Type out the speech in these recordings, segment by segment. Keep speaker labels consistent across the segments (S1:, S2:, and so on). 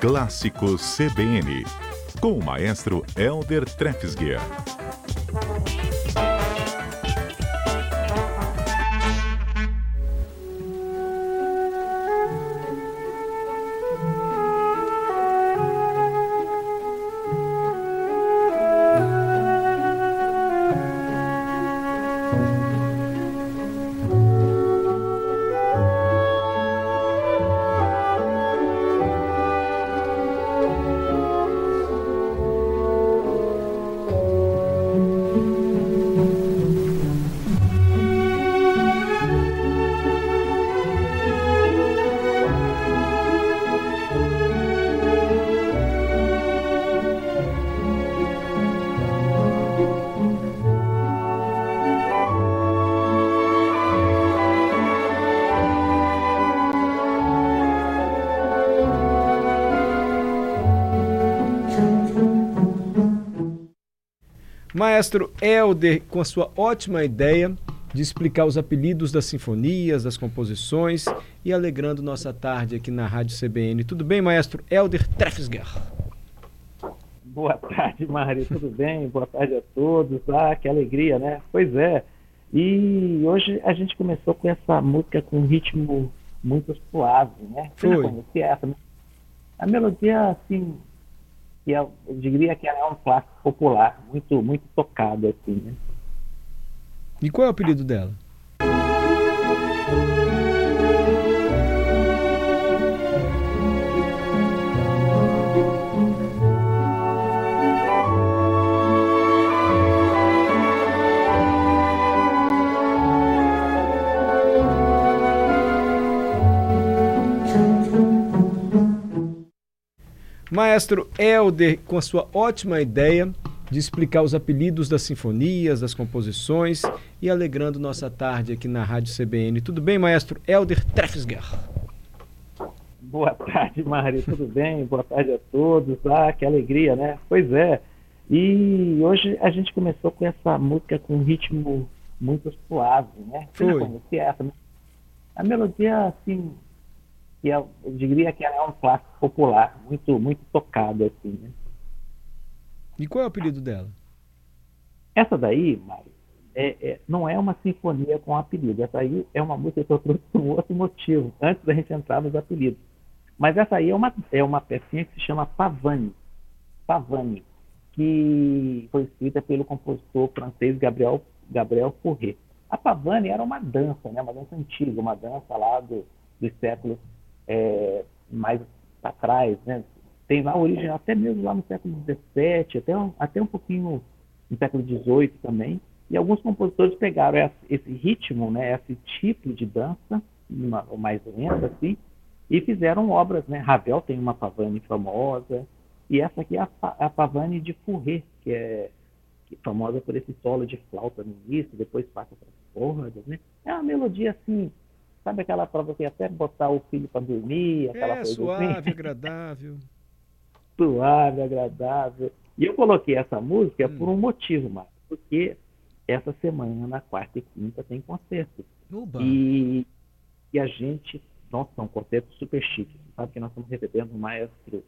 S1: Clássicos CBN, com o maestro Elder Trefsguier.
S2: Maestro Elder, com a sua ótima ideia de explicar os apelidos das sinfonias, das composições e alegrando nossa tarde aqui na Rádio CBN. Tudo bem, maestro Elder Trefsger?
S3: Boa tarde, Mari, tudo bem? Boa tarde a todos. Ah, que alegria, né? Pois é. E hoje a gente começou com essa música com um ritmo muito suave, né?
S2: Foi.
S3: Você já essa? né? A melodia, assim, que é, eu diria que é um clássico popular, muito, muito tocado, assim, né?
S2: E qual é o apelido dela? Maestro Elder, com a sua ótima ideia de explicar os apelidos das sinfonias, das composições e alegrando nossa tarde aqui na Rádio CBN. Tudo bem, maestro Elder Trefsger?
S3: Boa tarde, Mari, tudo bem? Boa tarde a todos. Ah, que alegria, né? Pois é. E hoje a gente começou com essa música com um ritmo muito suave, né? Você já
S2: Foi.
S3: conhecia essa? né? A melodia, assim, que é, eu diria que ela é um clássico popular, muito, muito tocado, assim, né?
S2: E qual é o apelido dela?
S3: Essa daí, Mário, é, é- não é uma sinfonia com apelido. Essa aí é uma música que eu trouxe por um outro motivo, antes da gente entrar nos apelidos. Mas essa aí é uma, é uma pecinha que se chama Pavane. Pavane, que foi escrita pelo compositor francês Gabriel, Gabriel Fauré. A Pavane era uma dança, né? uma dança antiga, uma dança lá do, dos séculos é, mais para trás, né? tem lá origem até mesmo lá no século XVII, até um, até um pouquinho no século XVIII também. E alguns compositores pegaram esse, esse ritmo, né, esse tipo de dança, uma, mais lenta assim, e fizeram obras, né? Ravel tem uma pavane famosa, e essa aqui é a, a pavane de Fourré, que é, que é famosa por esse solo de flauta no início, depois passa para as cordas, né? É uma melodia assim, sabe aquela para você até botar o filho para dormir, aquela
S2: É
S3: coisa assim?
S2: suave, agradável.
S3: suave, agradável. E eu coloquei essa música
S2: Hum.
S3: por um motivo, Marcos, porque essa semana, na quarta e quinta, tem concerto. E, e a gente, nossa, é um concerto super chique. Você sabe que nós estamos recebendo um maestro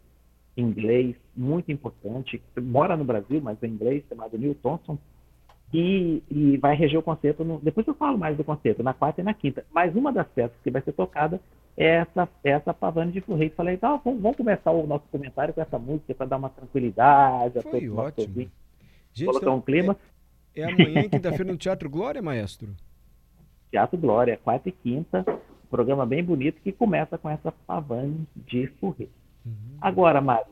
S3: inglês muito importante, mora no Brasil, mas é inglês, chamado Neil Thompson, e, e vai reger o concerto. No, depois eu falo mais do concerto, na quarta e na quinta. Mas uma das peças que vai ser tocada é essa, é essa Pavane de Furrei. Falei, então, vamos, vamos começar o nosso comentário com essa música para dar uma tranquilidade
S2: Foi ótimo. Gente,
S3: colocar
S2: então,
S3: um clima.
S2: é, é amanhã, quinta-feira, no Teatro Glória, maestro?
S3: Teatro Glória, quarta e quinta, um programa bem bonito que começa com essa Pavane de Furrei.
S2: Uhum.
S3: Agora, Mário,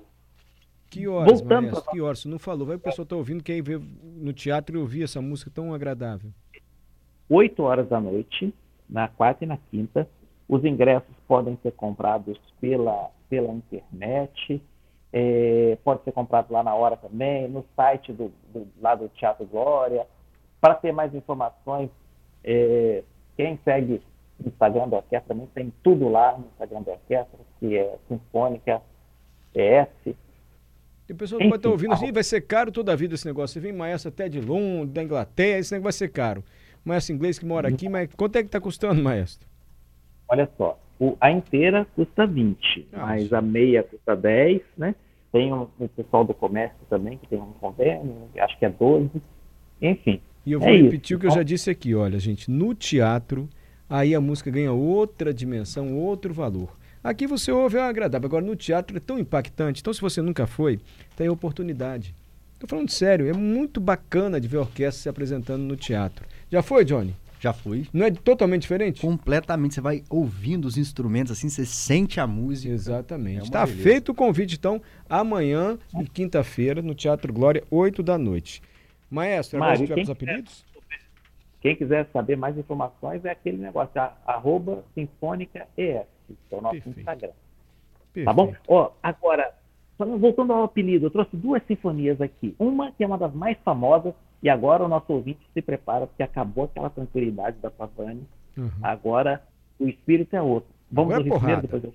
S2: Que horas,
S3: Voltando
S2: maestro?
S3: pra-
S2: Que horas? Você não falou. Vai o pessoal tá ouvindo, ir ver no teatro e ouvir essa música tão agradável.
S3: 8 horas da noite, na quarta e na quinta. Os ingressos podem ser comprados pela, pela internet, é, pode ser comprado lá na hora também, no site do, do, lá do Teatro Glória. Para ter mais informações, é, quem segue o Instagram da orquestra também tem tudo lá no Instagram da orquestra, que é Sinfônica ES.
S2: E o pessoal
S3: Enfim,
S2: pode estar ouvindo assim, vai ser caro toda a vida esse negócio. Você vem maestro até de Londres, da Inglaterra, esse negócio vai ser caro. Maestro inglês que mora aqui, mas quanto é que está custando, maestro?
S3: Olha só, O, a inteira custa 20,
S2: Ah,
S3: mas a meia custa 10, né? Tem um, um pessoal do comércio também que tem um convênio, acho que é 12. Enfim,
S2: E eu vou
S3: É isso.
S2: repetir o que eu já disse aqui, olha, gente, no teatro, aí a música ganha outra dimensão, outro valor. Aqui você ouve, é agradável. Agora, no teatro é tão impactante. Então, se você nunca foi, tem a oportunidade. Tô falando sério, é muito bacana de ver a orquestra se apresentando no teatro. Já foi, Johnny?
S4: Já fui.
S2: Não é totalmente diferente?
S4: Completamente. Você vai ouvindo os instrumentos assim, você sente a música.
S2: Exatamente.
S4: É
S2: Está
S4: beleza.
S2: feito o convite, então, amanhã, e quinta-feira, no Teatro Glória, 8 da noite. Maestro, agora
S3: Mário,
S2: a gente vai
S3: quem
S2: apelidos?
S3: quem quiser saber mais informações é aquele negócio, a, arroba Sinfônica ES, que é o nosso
S2: Perfeito.
S3: Instagram.
S2: Perfeito.
S3: Tá bom? Ó, agora, voltando ao apelido, eu trouxe duas sinfonias aqui. Uma que é uma das mais famosas, e agora o nosso ouvinte se prepara, porque acabou aquela tranquilidade da Pavani.
S2: Uhum.
S3: Agora o espírito é outro. Vamos
S2: Agora é
S3: ouvir primeiro,
S2: porrada.
S3: depois eu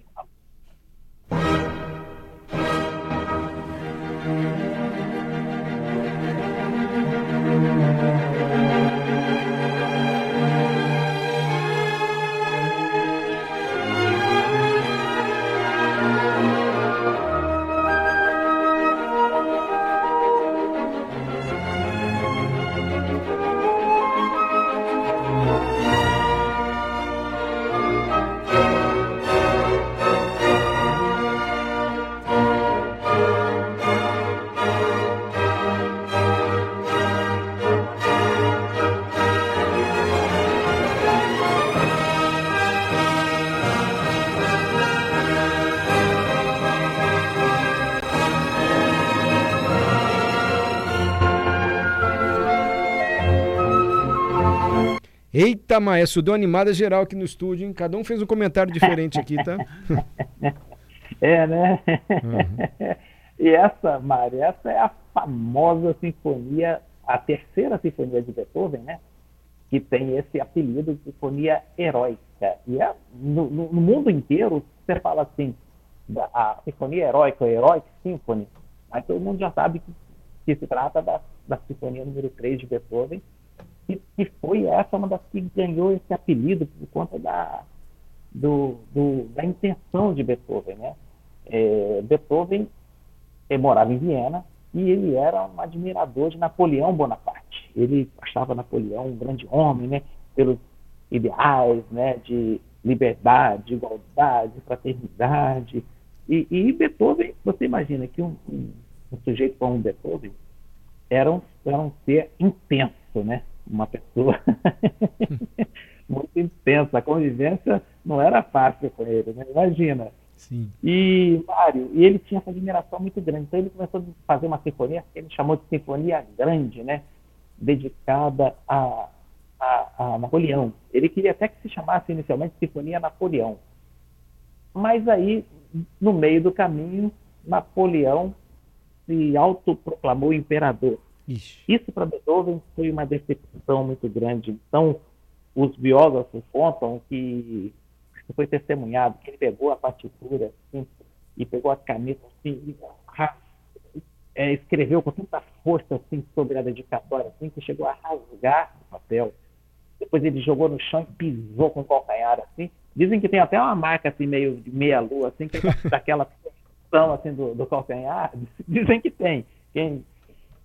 S2: Eita, maestro, deu animada geral aqui no estúdio, hein? Cada um fez um comentário diferente aqui, tá?
S3: É, né?
S2: Uhum.
S3: e essa, Mário, essa é a famosa sinfonia, a terceira sinfonia de Beethoven, né? Que tem esse apelido de sinfonia heróica. E é, no, no- mundo inteiro, você fala assim, a sinfonia heróica, a Heroic Symphony, mas todo mundo já sabe que, que se trata da, da sinfonia número 3 de Beethoven, e, e foi essa uma das que ganhou esse apelido por conta da, do, do- da intenção de Beethoven, né? É, Beethoven eh, morava em Viena e ele era um admirador de Napoleão Bonaparte. Ele achava Napoleão um grande homem, né? Pelos ideais, né? De liberdade, igualdade, fraternidade. E, e Beethoven, você imagina que um, um- um sujeito como Beethoven era um, era um ser intenso, né? Uma pessoa muito intensa. A convivência não era fácil com ele, né? Imagina.
S2: Sim.
S3: E, Mário, e ele tinha essa admiração muito grande. Então ele começou a fazer uma sinfonia que ele chamou de Sinfonia Grande, né? Dedicada a, a, a Napoleão. Ele queria até que se chamasse inicialmente Sinfonia Napoleão. Mas aí, no meio do caminho, Napoleão se autoproclamou imperador.
S2: Ixi.
S3: Isso para Beethoven foi uma decepção muito grande. Então, os biógrafos contam que foi testemunhado, que ele pegou a partitura assim, e pegou a caneta assim, e ra- é, escreveu com tanta força assim, sobre a dedicatória assim, que chegou a rasgar o papel. Depois ele jogou no chão e pisou com o calcanhar assim. Dizem que tem até uma marca assim meio de meia lua assim, que é daquela posição assim do, do calcanhar. Dizem que tem. Quem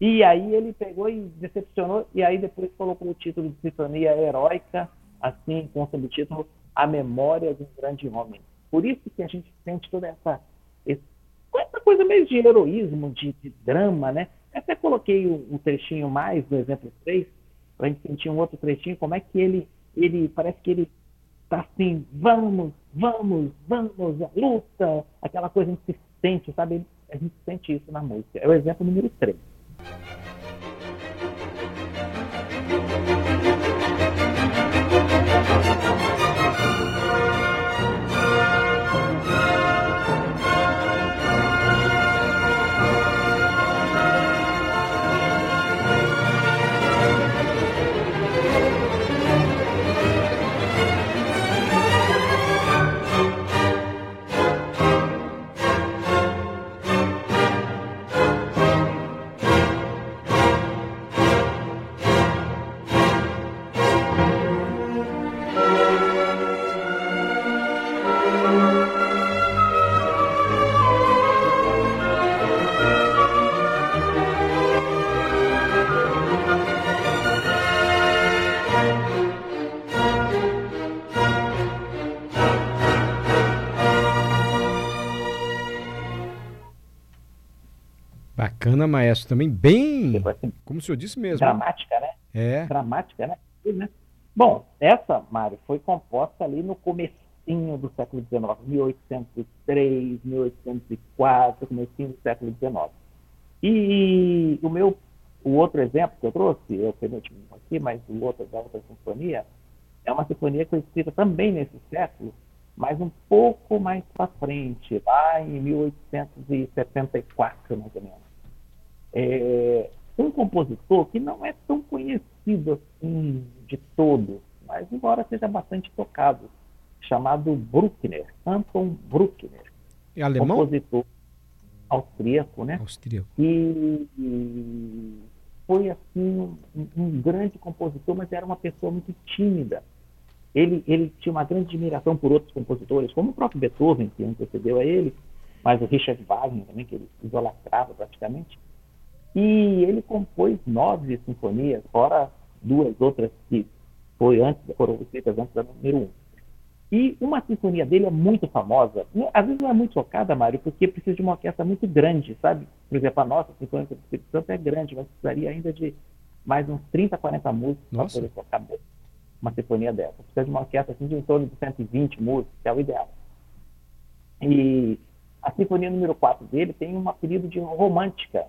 S3: e aí ele pegou e decepcionou, e aí depois colocou o título de Sinfonia Heróica, assim, com o subtítulo A Memória de um Grande Homem. Por isso que a gente sente toda essa, essa coisa meio de heroísmo, de, de drama, né? Até coloquei um, trechinho mais no exemplo 3, para a gente sentir um outro trechinho, como é que ele, ele parece que ele tá assim, vamos, vamos, vamos, a luta, aquela coisa insistente, sabe? A gente sente isso na música. É o exemplo número 3. Thank you.
S2: Bacana, maestro. Também bem,
S3: Depois, assim,
S2: como o senhor disse mesmo.
S3: dramática, né?
S2: É.
S3: dramática, né? né? Bom, essa, Mário, foi composta ali no comecinho do século XIX, 1803, 1804, comecinho do século XIX. E o meu, o outro exemplo que eu trouxe, eu permito aqui, mas o outro da outra sinfonia, é uma sinfonia que foi escrita também nesse século, mas um pouco mais para frente, lá em 1874, mais ou menos. É, um compositor que não é tão conhecido assim de todos, mas embora seja bastante tocado, chamado Bruckner, Anton Bruckner,
S2: É alemão?
S3: compositor austríaco, né?
S2: Austríaco.
S3: E, e foi assim um, um grande compositor, mas era uma pessoa muito tímida. Ele, ele tinha uma grande admiração por outros compositores, como o próprio Beethoven, que antecedeu a ele, mas o Richard Wagner também, que ele idolatrava praticamente. E ele compôs nove sinfonias, fora duas outras que foi antes, foram escritas antes da número um. E uma sinfonia dele é muito famosa. Às vezes não é muito tocada, Mário, porque precisa de uma orquestra muito grande, sabe? Por exemplo, a nossa Sinfonia do Espírito Santo é grande, mas precisaria ainda de mais uns 30, 40 músicos para poder tocar uma sinfonia dessa. Precisa de uma orquestra assim, de em torno de 120 músicos, que é o ideal. E a sinfonia número 4 dele tem um apelido de romântica,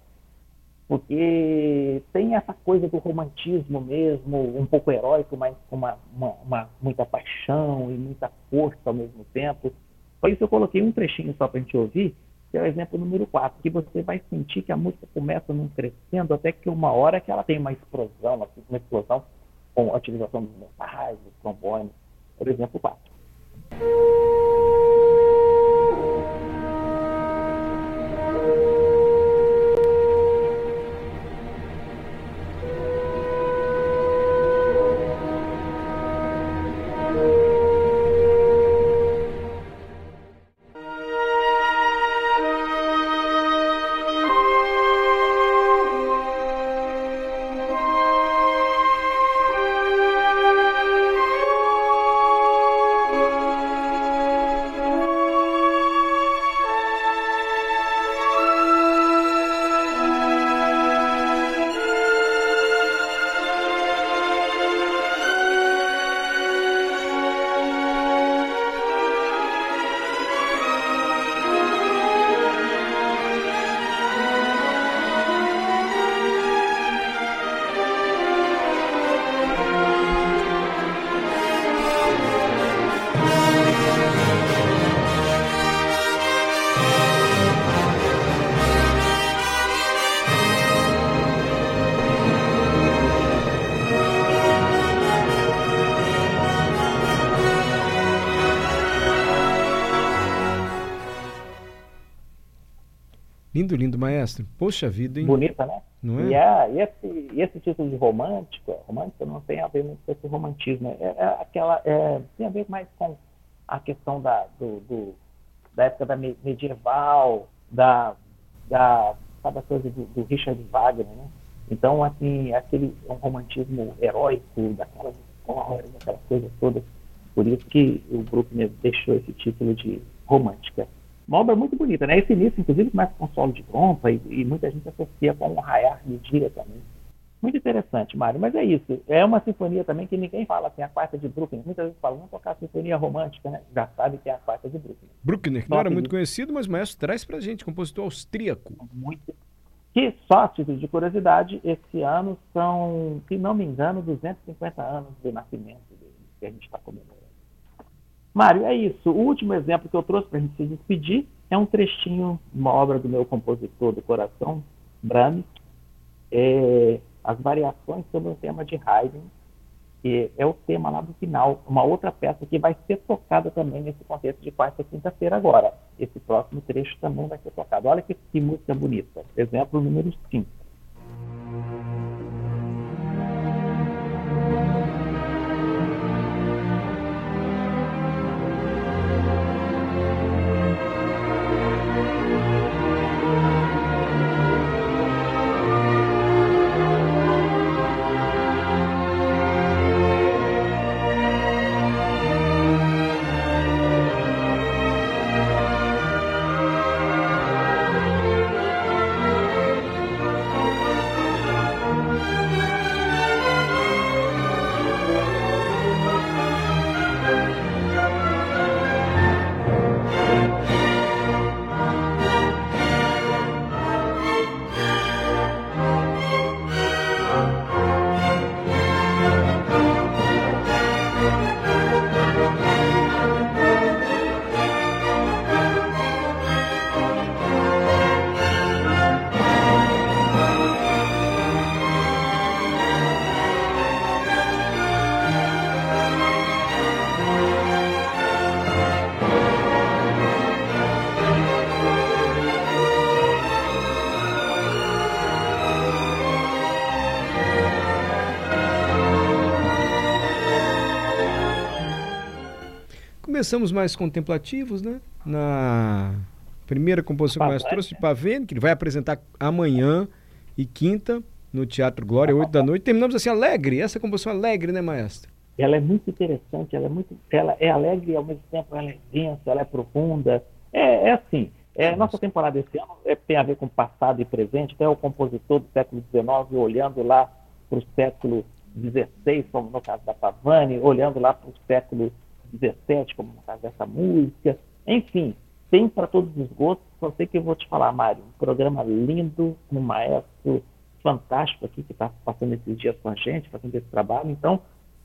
S3: porque tem essa coisa do romantismo mesmo, um pouco heróico, mas com uma, uma- uma- muita paixão e muita força ao mesmo tempo. Por isso eu coloquei um trechinho só para a gente ouvir, que é o exemplo número 4, que você vai sentir que a música começa num crescendo até que uma hora que ela tem uma explosão, uma explosão com a utilização dos metais, dos trombones, por exemplo 4.
S2: Lindo, lindo, maestro. Poxa vida, hein?
S3: Bonita, né?
S2: Não
S3: E,
S2: é?
S3: é, e esse, e esse título de romântico, romântico não tem a ver muito com esse romantismo. É, é aquela, é, tem a ver mais com a questão da, do, do- da época da me- medieval, da, da sabe a coisa do, do Richard Wagner, né? Então, assim, aquele um romantismo heróico, daquelas histórias, daquelas coisas todas. Por isso que o Bruckner deixou esse título de romântica. Uma obra muito bonita, né? Esse início, inclusive, começa com solo de trompa e, e muita gente associa com um raiar de dia também. Muito interessante, Mário. Mas é isso. É uma sinfonia também que ninguém fala assim, a quarta de Bruckner. Muitas vezes falam, vamos tocar a sinfonia romântica, né? Já sabe que é a quarta de Bruckner.
S2: Bruckner, que não era muito conhecido, mas o maestro traz pra gente, compositor austríaco.
S3: Muito. Que, só título de curiosidade, esse ano são, se não me engano, 250 anos do nascimento dele, que a gente está comemorando. Mário, é isso. O último exemplo que eu trouxe para a gente se despedir é um trechinho de uma obra do meu compositor do coração, Brahms, é, as variações sobre o tema de Haydn, que é o tema lá do final, uma outra peça que vai ser tocada também nesse contexto de quarta e quinta-feira agora. Esse próximo trecho também vai ser tocado. Olha que, que música bonita. Exemplo número 5.
S2: Começamos mais contemplativos, né? Na primeira composição que o Maestro trouxe de Pavene, que ele vai apresentar amanhã e quinta no Teatro Glória, 8 da noite. Terminamos assim alegre, essa composição alegre, né, Maestro?
S3: Ela é muito interessante, ela é muito, ela é alegre e ao mesmo tempo ela é densa, ela é profunda. É, é assim, é, nossa temporada esse ano é, tem a ver com passado e presente, até o compositor do século XIX olhando lá para o século XVI, como no caso da Pavani, olhando lá para o século XVII, como no caso dessa música. Enfim, tem para todos os gostos. Só sei que eu vou te falar, Mário, um programa lindo, um maestro fantástico aqui que está passando esses dias com a gente, fazendo esse trabalho. Então,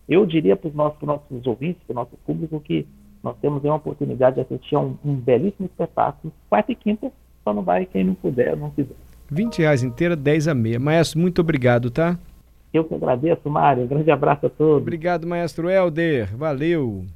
S3: eu diria para os nossos, nossos ouvintes, para o nosso público, que nós temos uma oportunidade de assistir a um, um belíssimo espetáculo. Quarta e quinta, só não vai quem não puder, não quiser.
S2: 20 reais inteira, 10 a meia. Maestro, muito obrigado, tá?
S3: Eu que agradeço, Mário. Um grande abraço a todos.
S2: Obrigado, maestro Helder. Valeu.